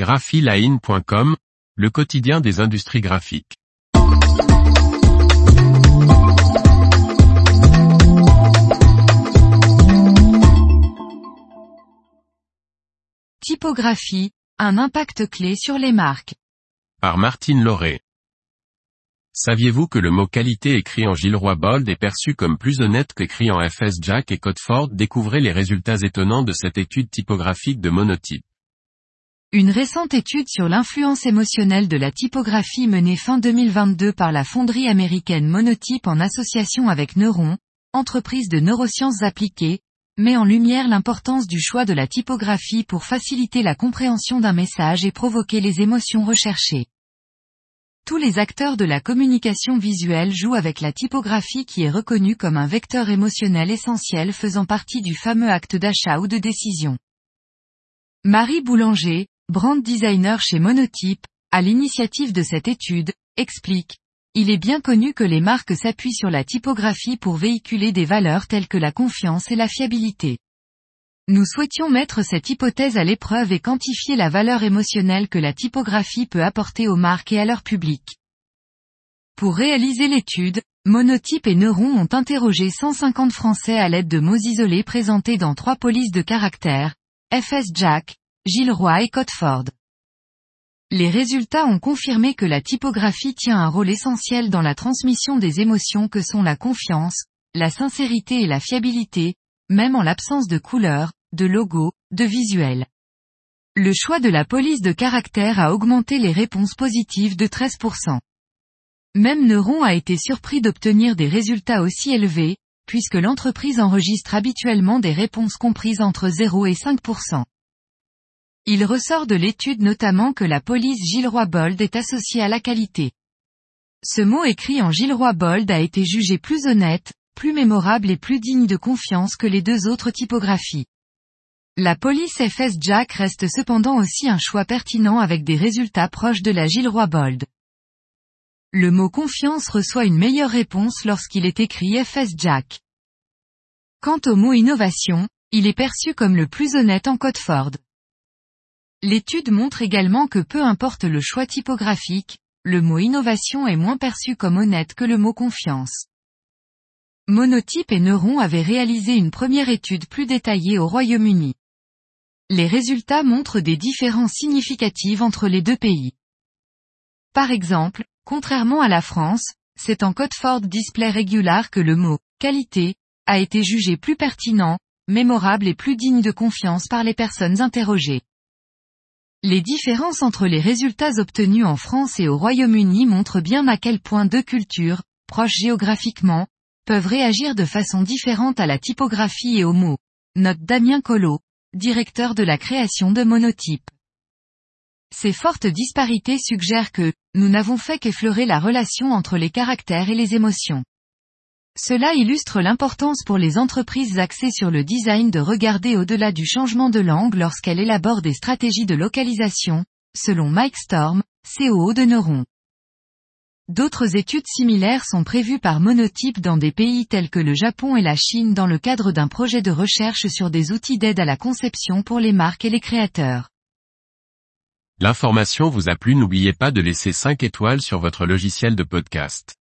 graphiline.com, le quotidien des industries graphiques. Typographie, un impact clé sur les marques. Par Martine Lauré. Saviez-vous que le mot qualité écrit en Gilroy Bold est perçu comme plus honnête qu'écrit en FS Jack et Codeford Découvrez les résultats étonnants de cette étude typographique de monotype? Une récente étude sur l'influence émotionnelle de la typographie menée fin 2022 par la fonderie américaine Monotype en association avec Neuron, entreprise de neurosciences appliquées, met en lumière l'importance du choix de la typographie pour faciliter la compréhension d'un message et provoquer les émotions recherchées. Tous les acteurs de la communication visuelle jouent avec la typographie qui est reconnue comme un vecteur émotionnel essentiel faisant partie du fameux acte d'achat ou de décision. Marie Boulanger, brand designer chez Monotype, à l'initiative de cette étude, explique. Il est bien connu que les marques s'appuient sur la typographie pour véhiculer des valeurs telles que la confiance et la fiabilité. Nous souhaitions mettre cette hypothèse à l'épreuve et quantifier la valeur émotionnelle que la typographie peut apporter aux marques et à leur public. Pour réaliser l'étude, Monotype et Neuron ont interrogé 150 Français à l'aide de mots isolés présentés dans trois polices de caractères, FS Jack, Gilroy et Coteford. Les résultats ont confirmé que la typographie tient un rôle essentiel dans la transmission des émotions que sont la confiance, la sincérité et la fiabilité, même en l'absence de couleurs, de logos, de visuels. Le choix de la police de caractère a augmenté les réponses positives de 13%. Même Neuron a été surpris d'obtenir des résultats aussi élevés, puisque l'entreprise enregistre habituellement des réponses comprises entre 0 et 5%. Il ressort de l'étude notamment que la police Gilroy Bold est associée à la qualité. Ce mot écrit en Gilroy Bold a été jugé plus honnête, plus mémorable et plus digne de confiance que les deux autres typographies. La police FS Jack reste cependant aussi un choix pertinent avec des résultats proches de la Gilroy Bold. Le mot confiance reçoit une meilleure réponse lorsqu'il est écrit FS Jack. Quant au mot innovation, il est perçu comme le plus honnête en code Ford. L'étude montre également que peu importe le choix typographique, le mot innovation est moins perçu comme honnête que le mot confiance. Monotype et Neuron avaient réalisé une première étude plus détaillée au Royaume-Uni. Les résultats montrent des différences significatives entre les deux pays. Par exemple, contrairement à la France, c'est en Codeford Display Regular que le mot qualité a été jugé plus pertinent, mémorable et plus digne de confiance par les personnes interrogées. Les différences entre les résultats obtenus en France et au Royaume-Uni montrent bien à quel point deux cultures, proches géographiquement, peuvent réagir de façon différente à la typographie et aux mots. Note Damien Collot, directeur de la création de monotypes. Ces fortes disparités suggèrent que, nous n'avons fait qu'effleurer la relation entre les caractères et les émotions. Cela illustre l'importance pour les entreprises axées sur le design de regarder au-delà du changement de langue lorsqu'elles élaborent des stratégies de localisation, selon Mike Storm, COO de Neuron. D'autres études similaires sont prévues par Monotype dans des pays tels que le Japon et la Chine dans le cadre d'un projet de recherche sur des outils d'aide à la conception pour les marques et les créateurs. L'information vous a plu n'oubliez pas de laisser 5 étoiles sur votre logiciel de podcast.